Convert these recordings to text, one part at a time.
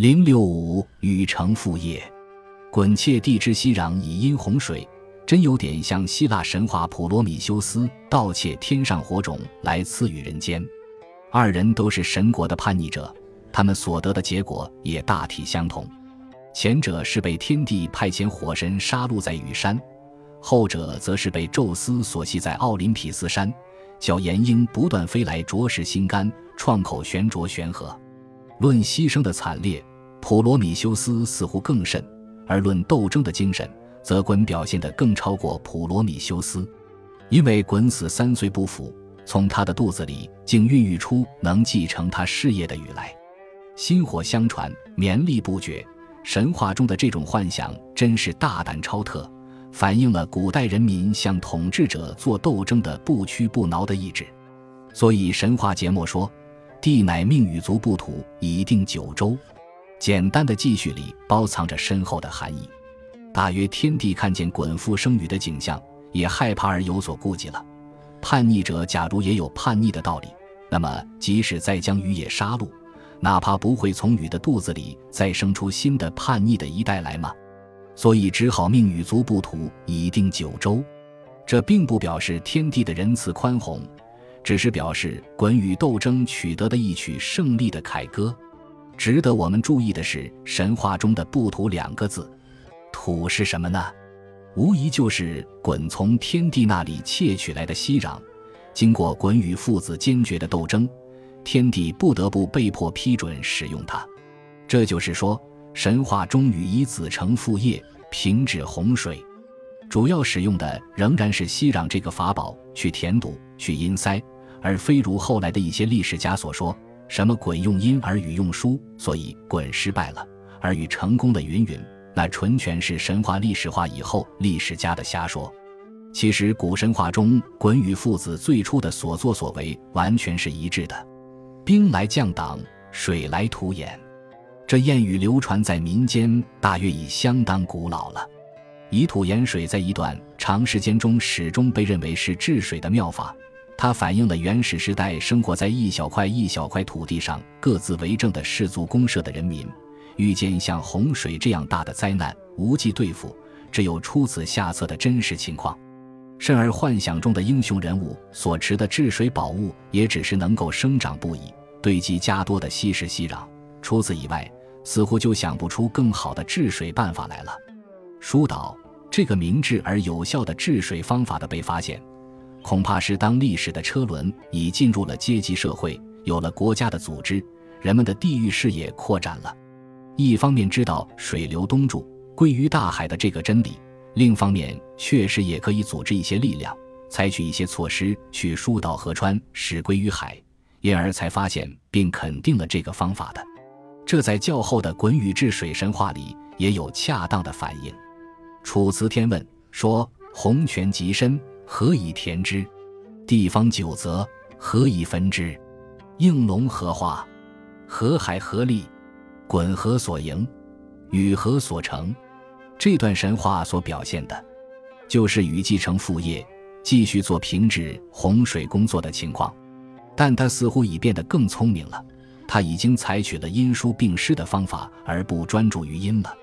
零六五禹成父业，滚切地之息壤以因洪水，真有点像希腊神话普罗米修斯盗窃天上火种来赐予人间。二人都是神国的叛逆者，他们所得的结果也大体相同。前者是被天帝派遣火神杀戮在羽山，后者则是被宙斯所系在奥林匹斯山，叫岩鹰不断飞来啄食心肝，创口悬啄悬河。论牺牲的惨烈。普罗米修斯似乎更甚，而论斗争的精神，则鲧表现得更超过普罗米修斯。因为鲧死三岁不腐，从他的肚子里竟孕育出能继承他事业的禹来，薪火相传，绵力不绝。神话中的这种幻想真是大胆超特，反映了古代人民向统治者做斗争的不屈不挠的意志。所以神话节目说，帝乃命禹族不土，以定九州。简单的记叙里包藏着深厚的含义，大约天帝看见滚父生育的景象，也害怕而有所顾忌了。叛逆者假如也有叛逆的道理，那么即使再将禹也杀戮，哪怕不会从禹的肚子里再生出新的叛逆的一代来吗？所以只好命禹族不土，以定九州。这并不表示天帝的仁慈宽宏，只是表示鲧禹斗争取得的一曲胜利的凯歌。值得我们注意的是，神话中的“不土”两个字，“土”是什么呢？无疑就是鲧从天帝那里窃取来的息壤。经过鲧与父子坚决的斗争，天帝不得不被迫批准使用它。这就是说，神话中禹以子承父业，平治洪水，主要使用的仍然是息壤这个法宝去填堵、去阴塞，而非如后来的一些历史家所说。什么鲧用阴而禹用疏，所以鲧失败了，而禹成功的云云，那纯全是神话历史化以后历史家的瞎说。其实古神话中鲧与父子最初的所作所为完全是一致的。兵来将挡，水来土掩，这谚语流传在民间，大约已相当古老了。以土掩水在一段长时间中始终被认为是治水的妙法。它反映了原始时代生活在一小块一小块土地上各自为政的氏族公社的人民，遇见像洪水这样大的灾难无计对付，只有出此下策的真实情况。甚而幻想中的英雄人物所持的治水宝物，也只是能够生长不已、堆积加多的稀石稀壤。除此以外，似乎就想不出更好的治水办法来了。疏导这个明智而有效的治水方法的被发现。恐怕是当历史的车轮已进入了阶级社会，有了国家的组织，人们的地域视野扩展了。一方面知道水流东注归于大海的这个真理，另一方面确实也可以组织一些力量，采取一些措施去疏导河川，使归于海，因而才发现并肯定了这个方法的。这在较后的鲧禹治水神话里也有恰当的反应。《楚辞天问》说：“洪泉极深。”何以填之？地方九泽，何以分之？应龙何化？河海何立？鲧何所营？禹何所成？这段神话所表现的，就是禹继承父业，继续做平治洪水工作的情况。但他似乎已变得更聪明了，他已经采取了因疏并施的方法，而不专注于因了。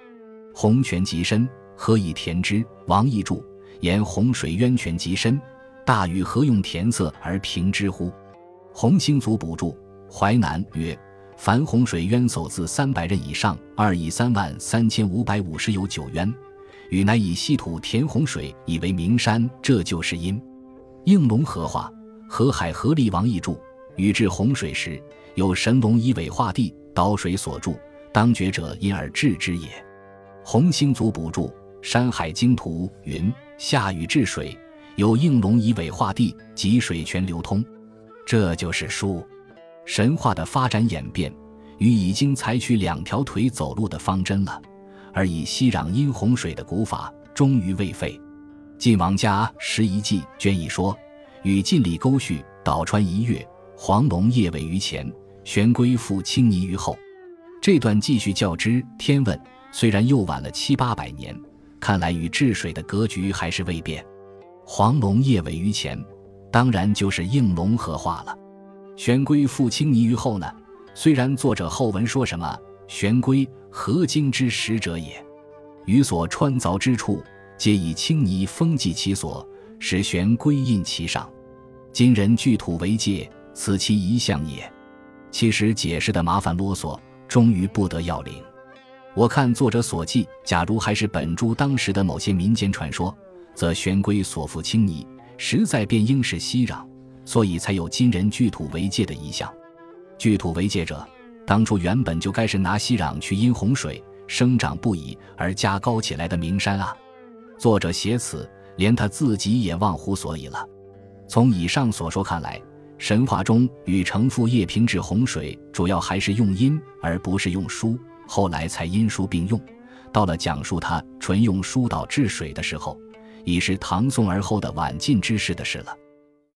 洪泉极深，何以填之？王逸注。言洪水渊泉极深，大禹何用填塞而平之乎？洪兴祖补注淮南曰：凡洪水渊叟自三百仞以上，二亿三万三千五百五十有九渊。禹乃以稀土填洪水，以为名山，这就是因。应龙何化？河海合力王义注：禹治洪水时，有神龙以尾化地，导水所注，当决者因而治之也。洪兴祖补注山海经图云。下雨治水，有应龙以尾化地，及水泉流通，这就是书。神话的发展演变，禹已经采取两条腿走路的方针了，而以息壤因洪水的古法终于未废。晋王家十遗记卷一说：禹尽力沟渠，导川一月，黄龙夜尾于前，玄龟复青泥于后。这段继续较之《天问》，虽然又晚了七八百年。看来与治水的格局还是未变。黄龙夜尾于前，当然就是应龙合化了。玄龟复青泥于后呢？虽然作者后文说什么玄龟，合精之始者也。于所穿凿之处，皆以青泥封记其所，使玄龟印其上。今人聚土为界，此其一象也。其实解释的麻烦啰嗦，终于不得要领。我看作者所记，假如还是本诸当时的某些民间传说，则玄龟所附青泥，实在便应是熙壤，所以才有今人聚土为界的意象。聚土为界者，当初原本就该是拿熙壤去因洪水。生长不已而加高起来的名山啊！作者写此，连他自己也忘乎所以了。从以上所说看来，神话中禹成父叶平治洪水，主要还是用阴而不是用疏，后来才因书并用。到了讲述他纯用疏导治水的时候，已是唐宋而后的晚晋之事的事了。